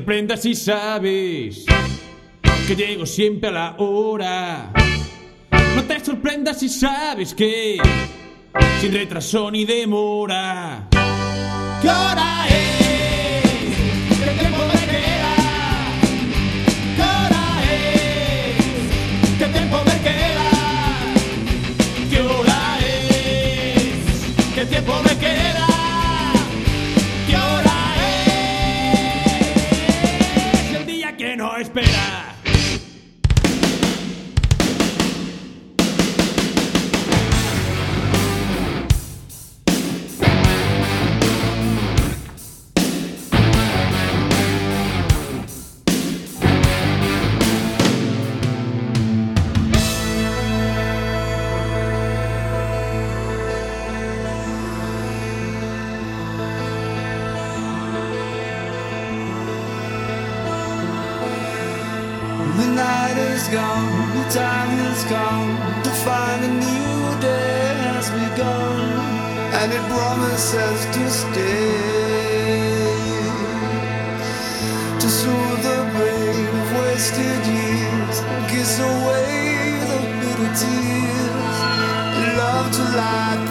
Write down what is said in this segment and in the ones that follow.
sorprendas si sabes que llego siempre a la hora. No te sorprendas si sabes que sin retraso ni demora. gone, the time has come to find a new day has begun, and it promises to stay to soothe the pain of wasted years, kiss away the bitter tears, love to light.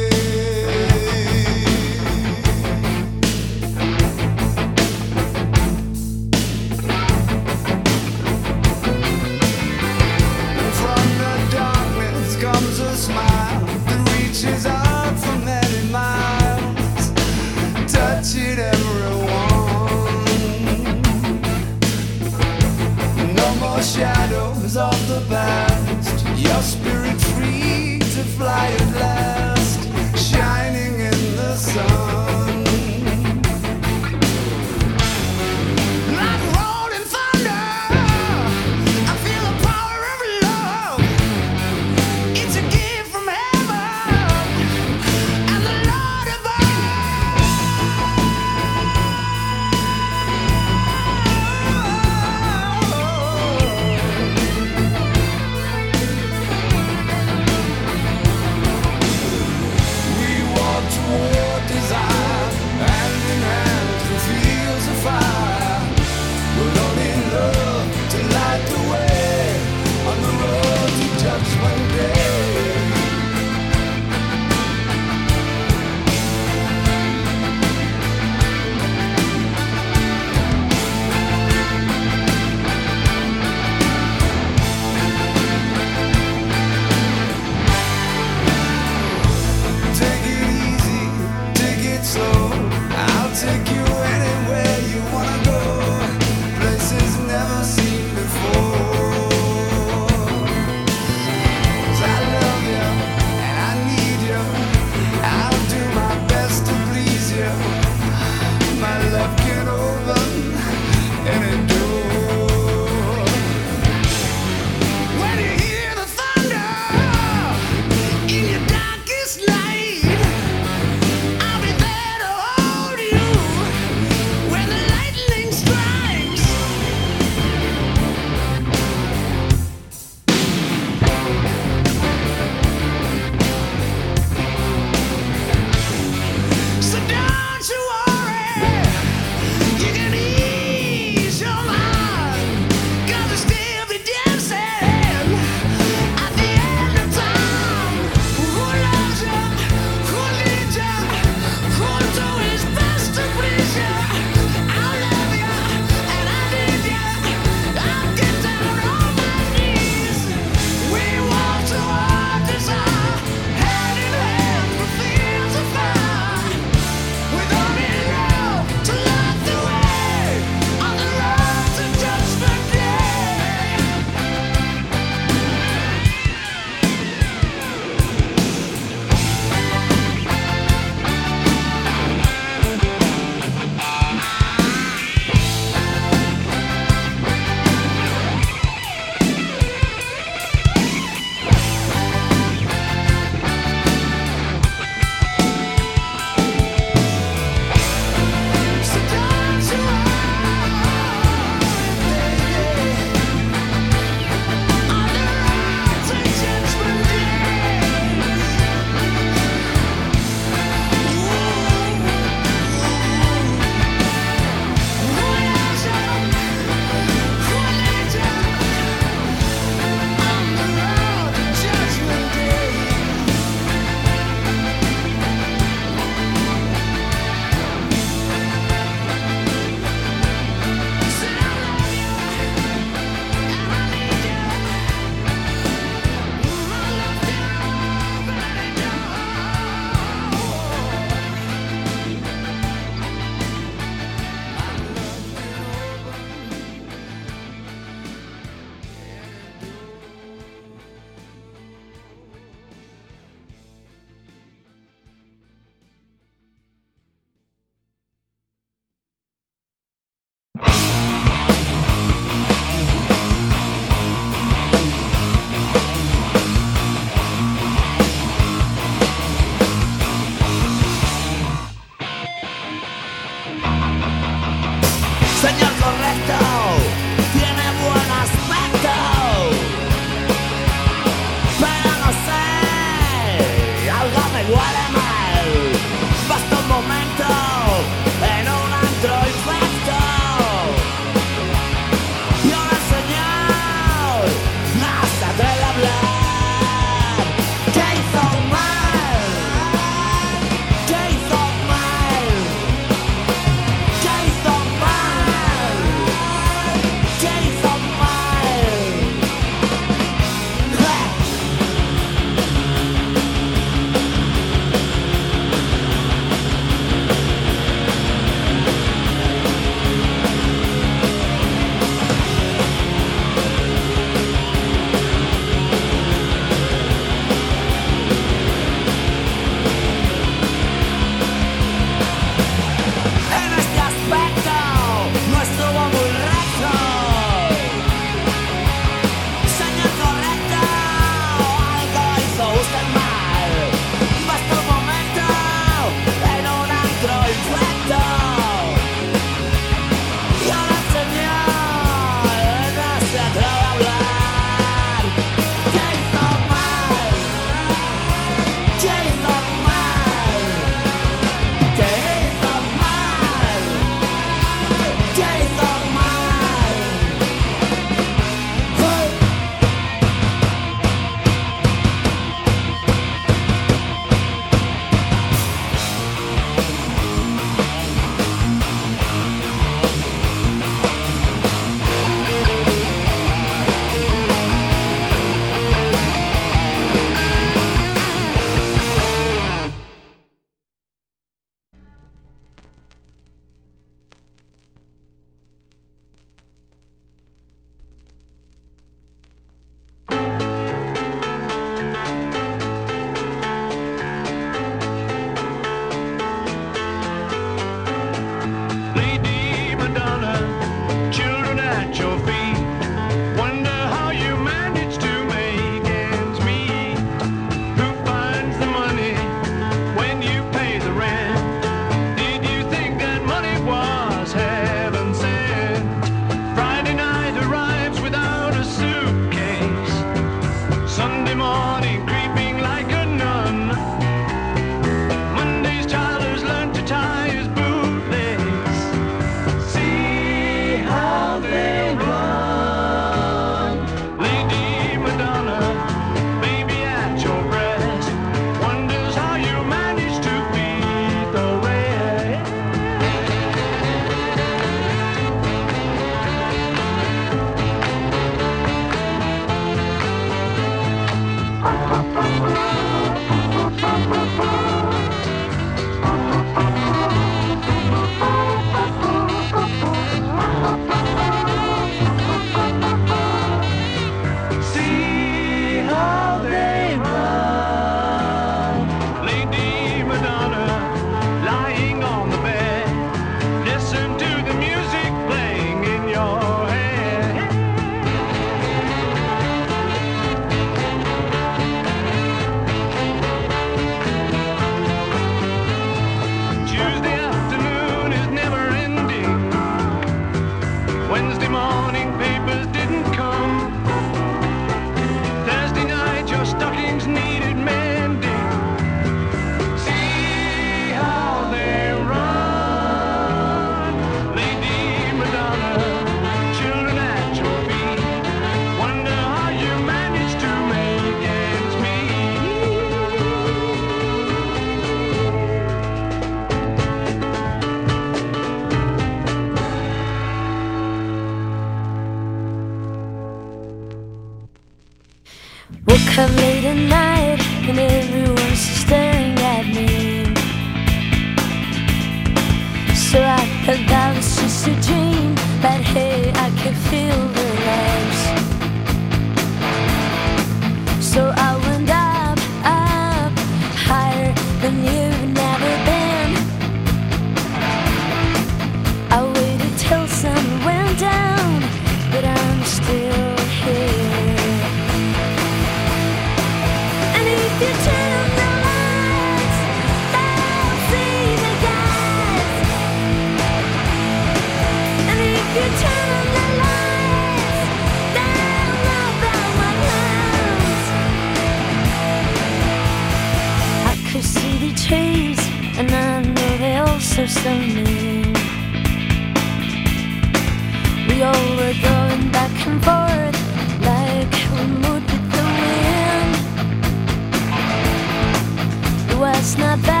It was not bad.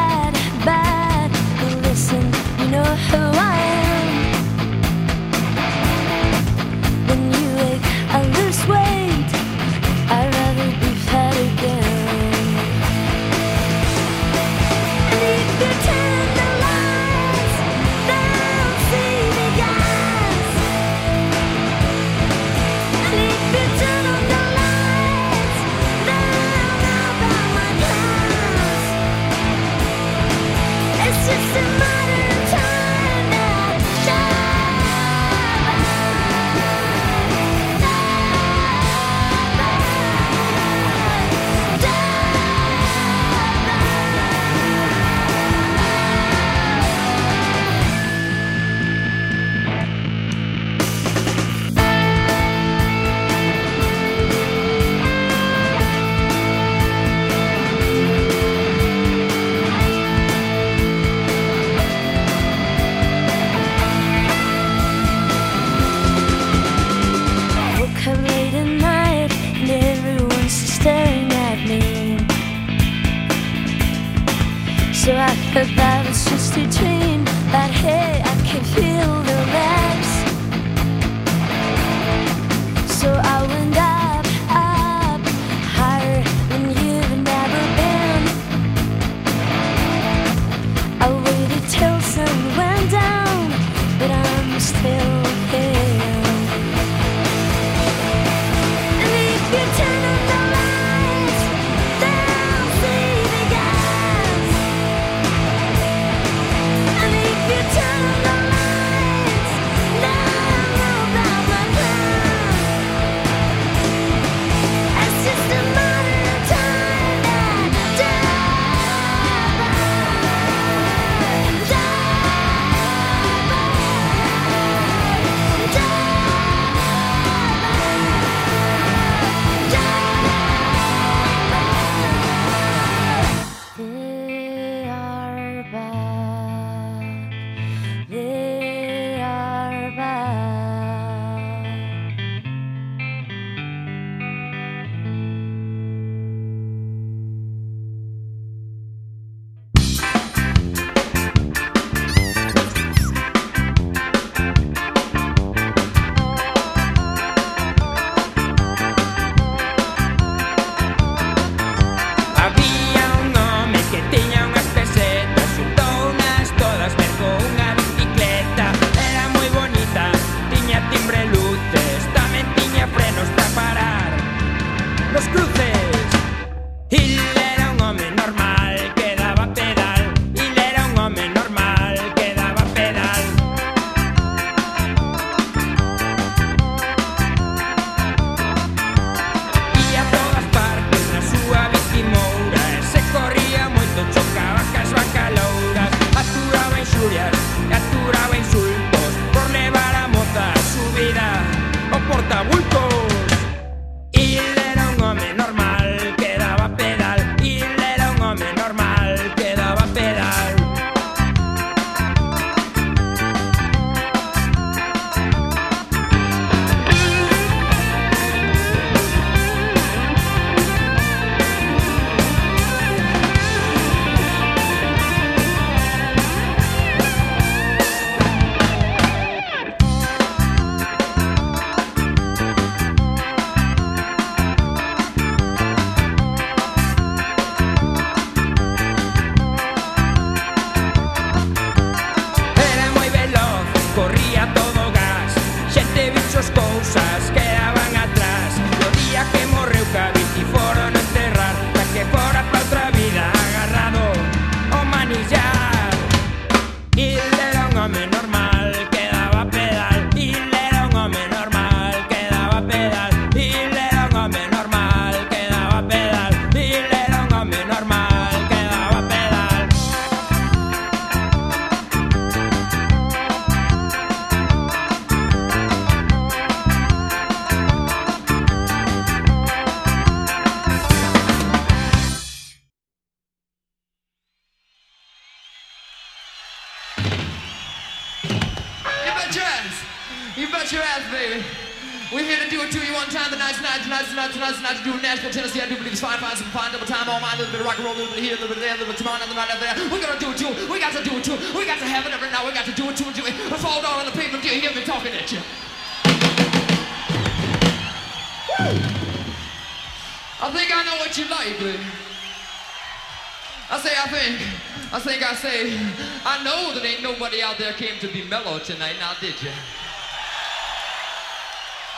Tonight, now did you?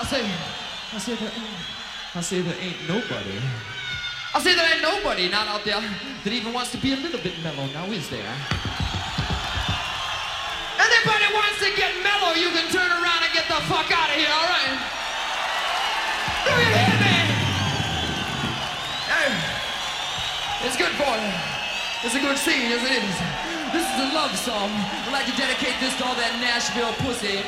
I say, I say there ain't, I say there ain't nobody. I say there ain't nobody not out there that even wants to be a little bit mellow, now is there? Anybody wants to get mellow, you can turn around and get the fuck out of here, all right? Do you hear me? Hey, it's good for you. It's a good scene, yes it is. This is a love song. I'd like to dedicate this to all that Nashville pussy.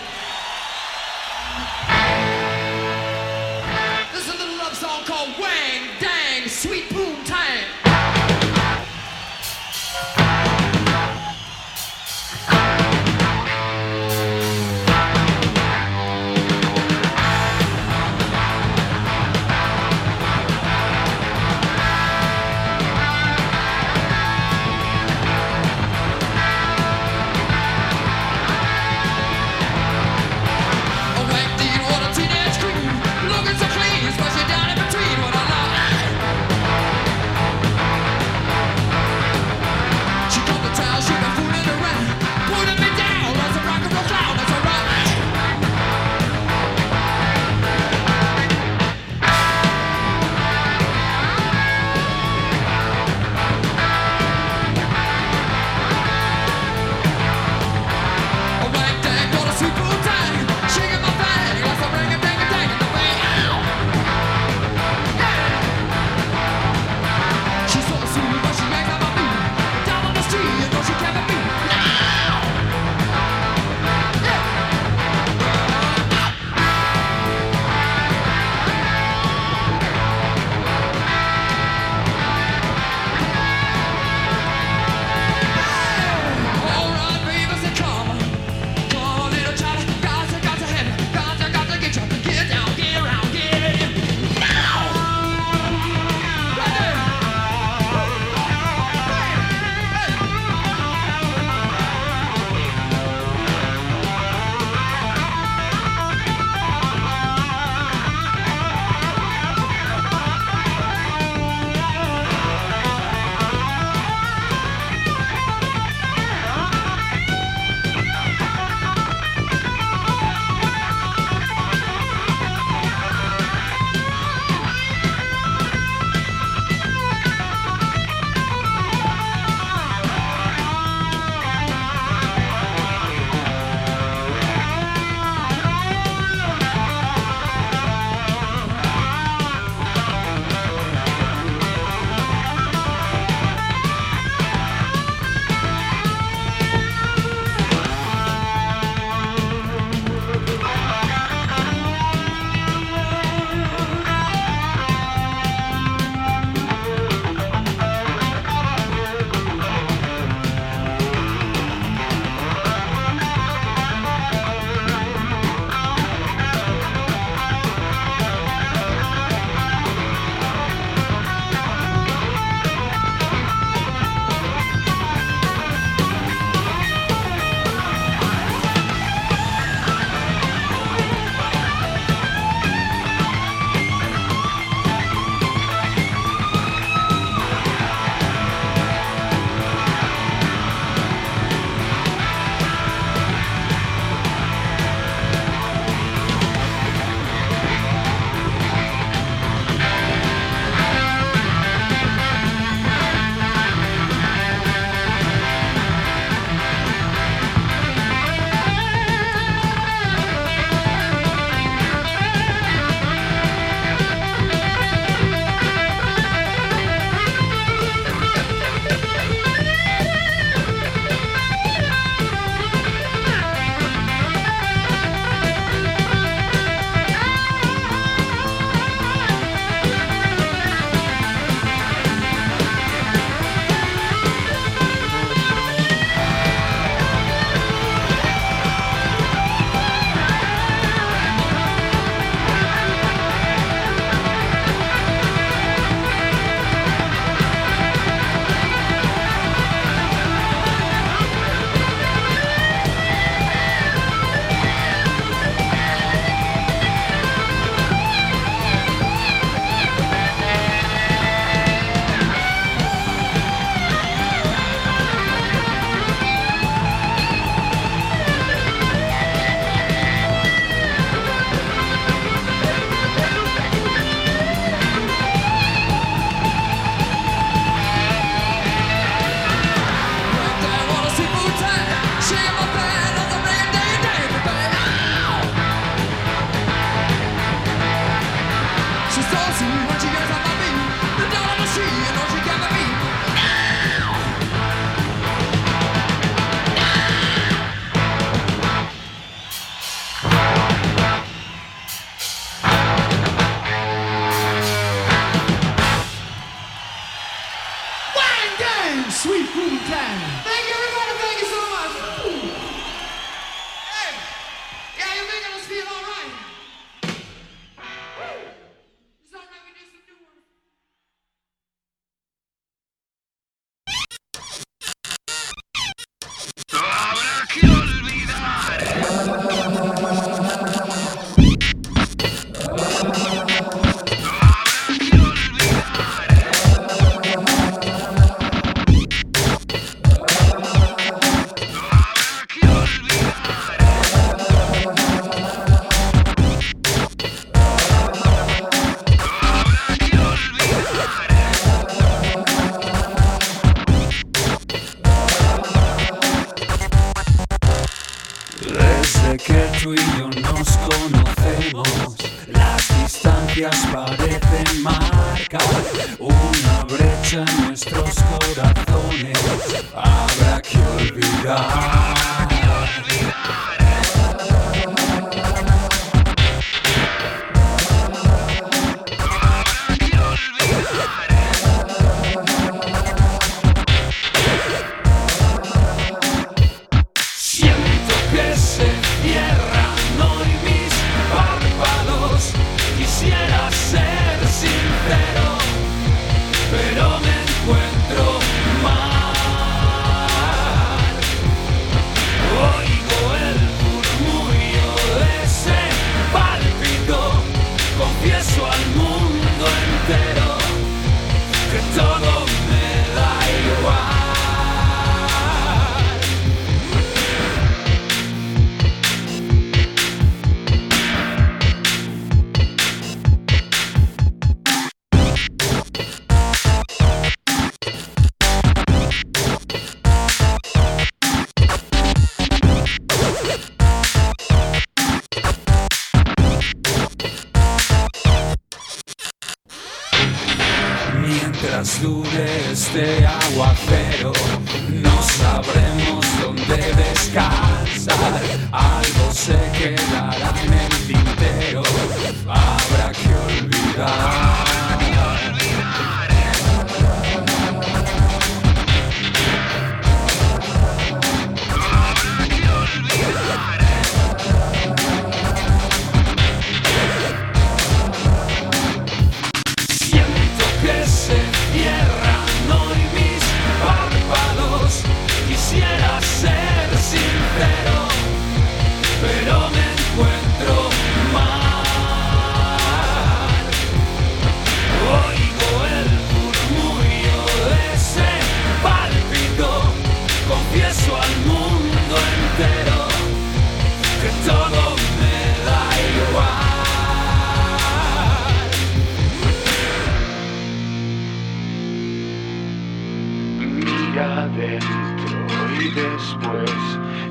adentro y después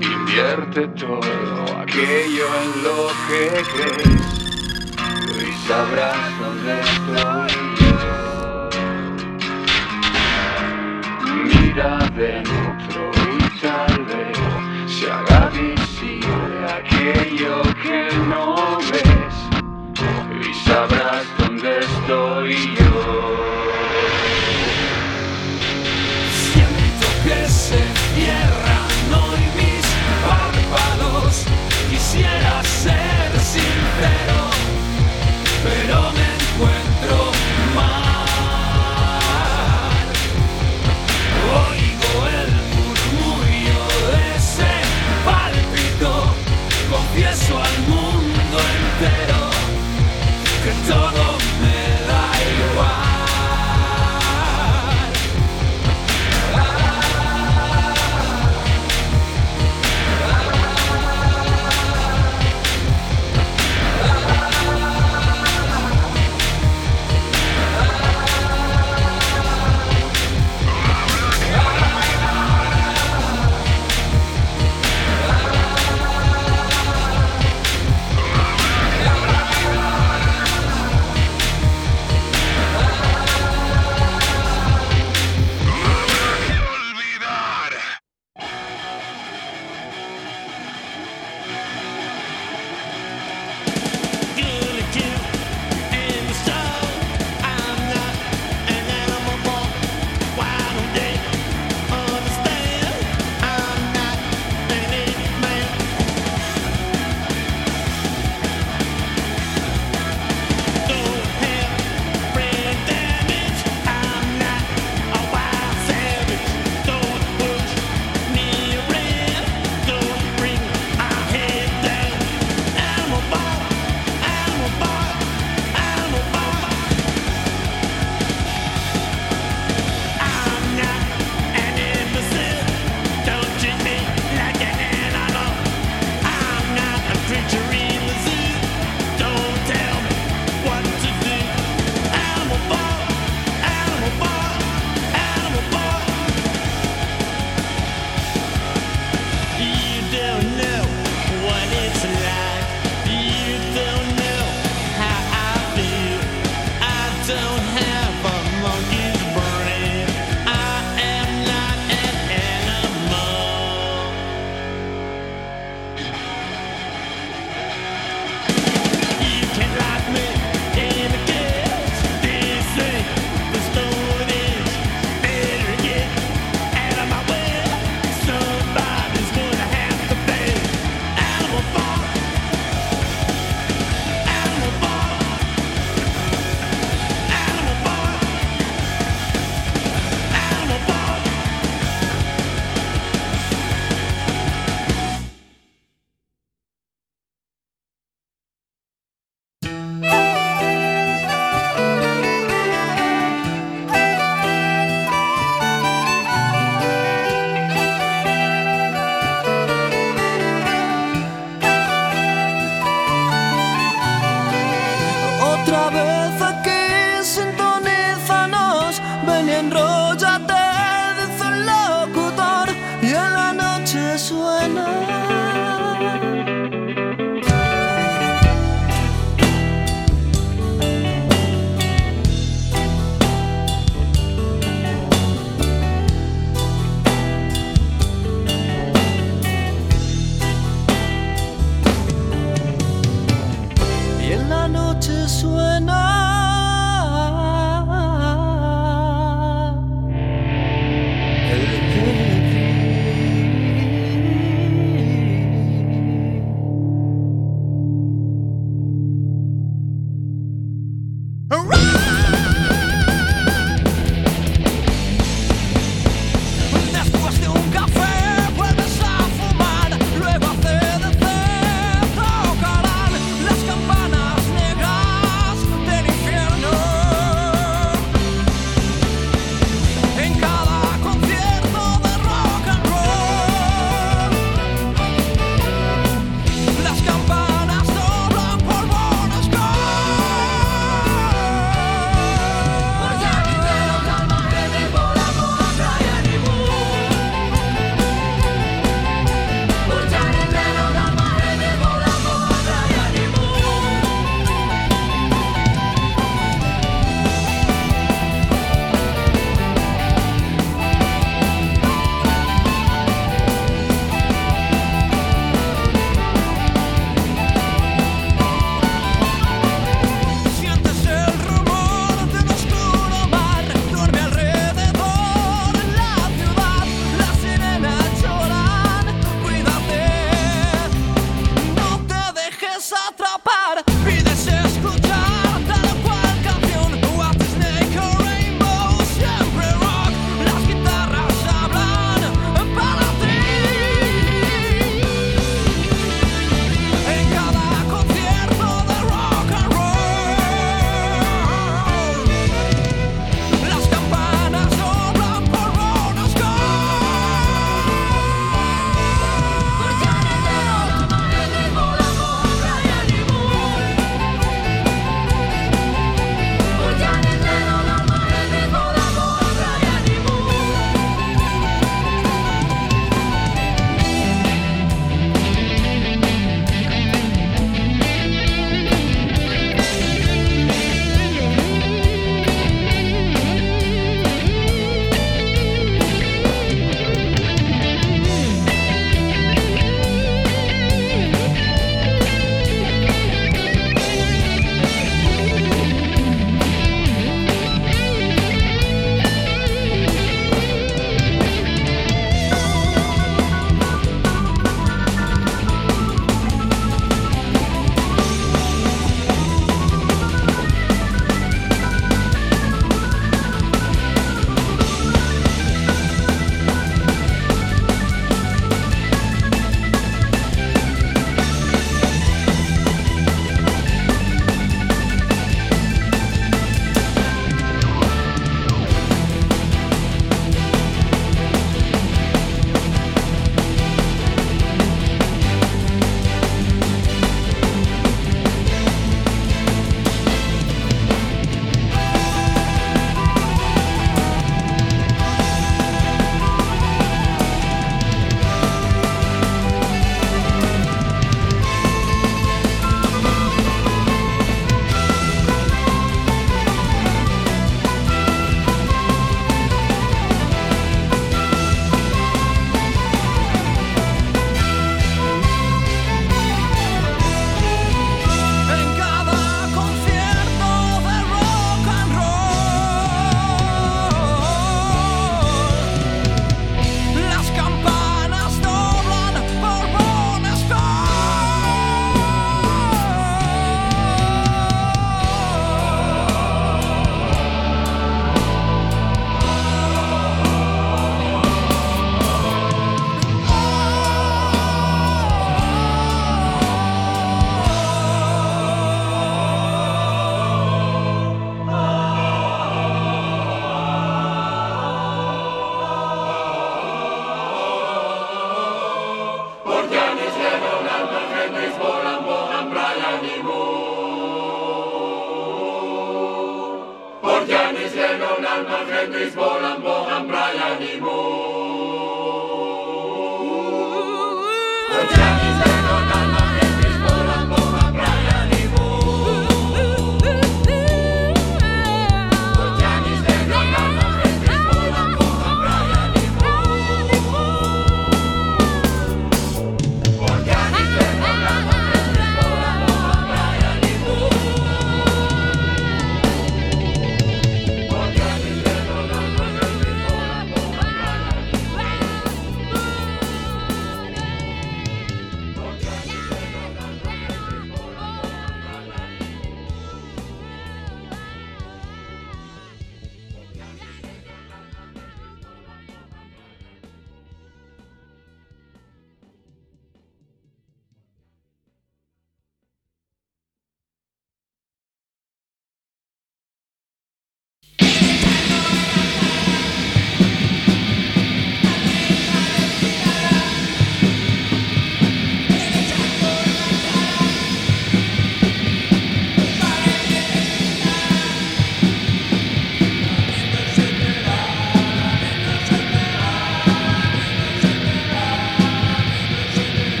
invierte todo aquello en lo que crees y sabrás dónde estoy yo. Mira dentro y tal vez se haga visible aquello que no ves y sabrás dónde estoy yo.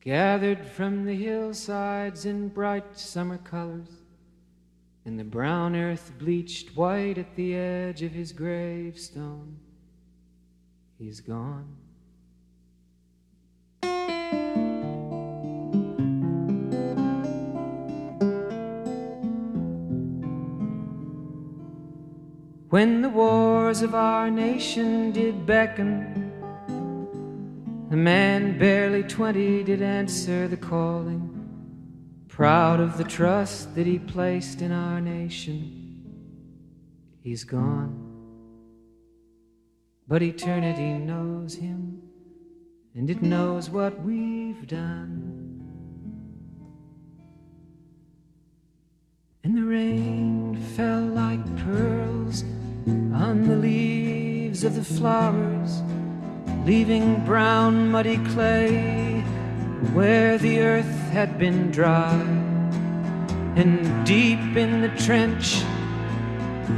Gathered from the hillsides in bright summer colors, and the brown earth bleached white at the edge of his gravestone. He's gone. When the wars of our nation did beckon, a man barely twenty did answer the calling, proud of the trust that he placed in our nation. He's gone, but eternity knows him, and it knows what we've done. And the rain fell like pearls on the leaves of the flowers, leaving brown muddy clay where the earth had been dry. And deep in the trench,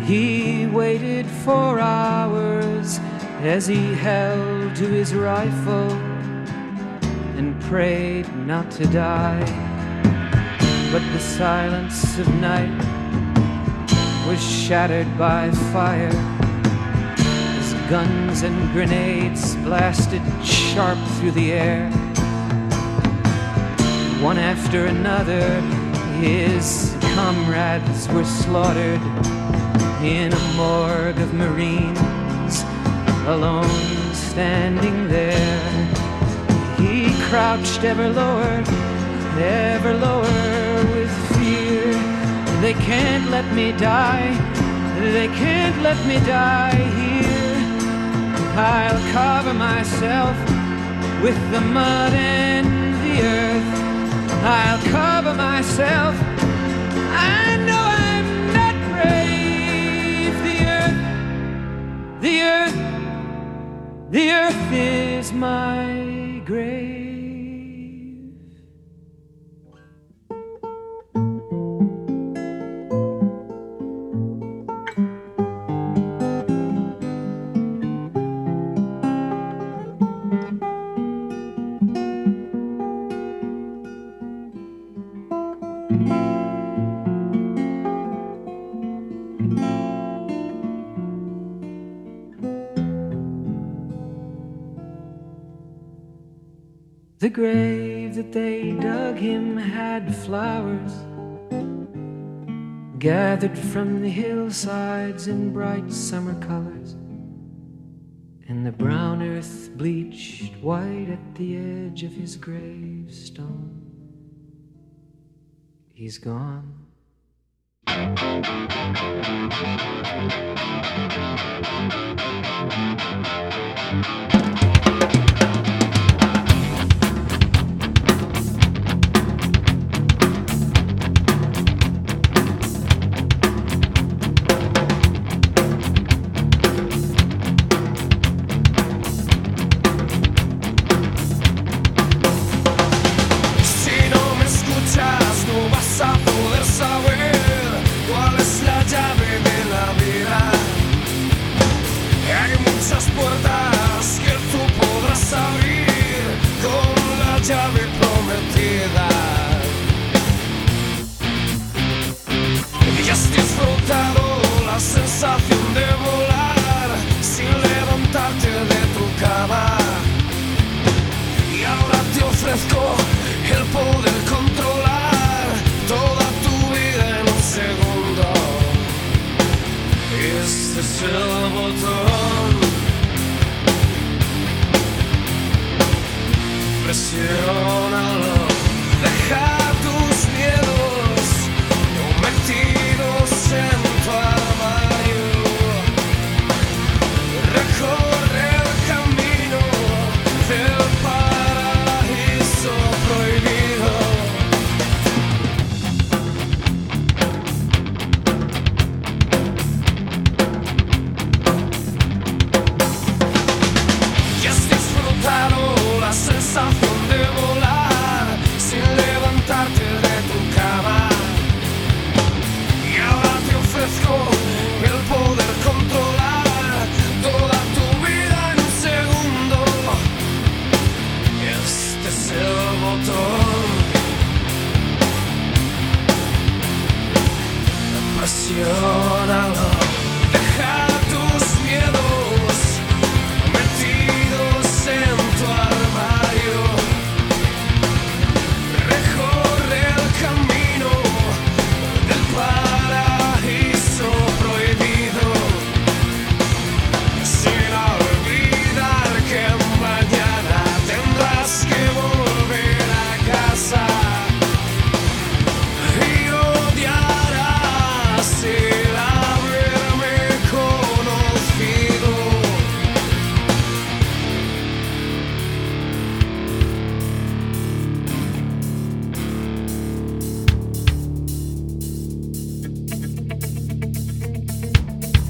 he waited for hours as he held to his rifle and prayed not to die. But the silence of night was shattered by fire guns and grenades blasted sharp through the air. One after another, his comrades were slaughtered in a morgue of Marines, alone standing there. He crouched ever lower, ever lower with fear. They can't let me die, they can't let me die here. I'll cover myself with the mud and the earth. I'll cover myself. I know I'm not brave. The earth, the earth, the earth is my grave. The grave that they dug him had flowers gathered from the hillsides in bright summer colors, and the brown earth bleached white at the edge of his gravestone. He's gone. jestli silvotom. Presiona la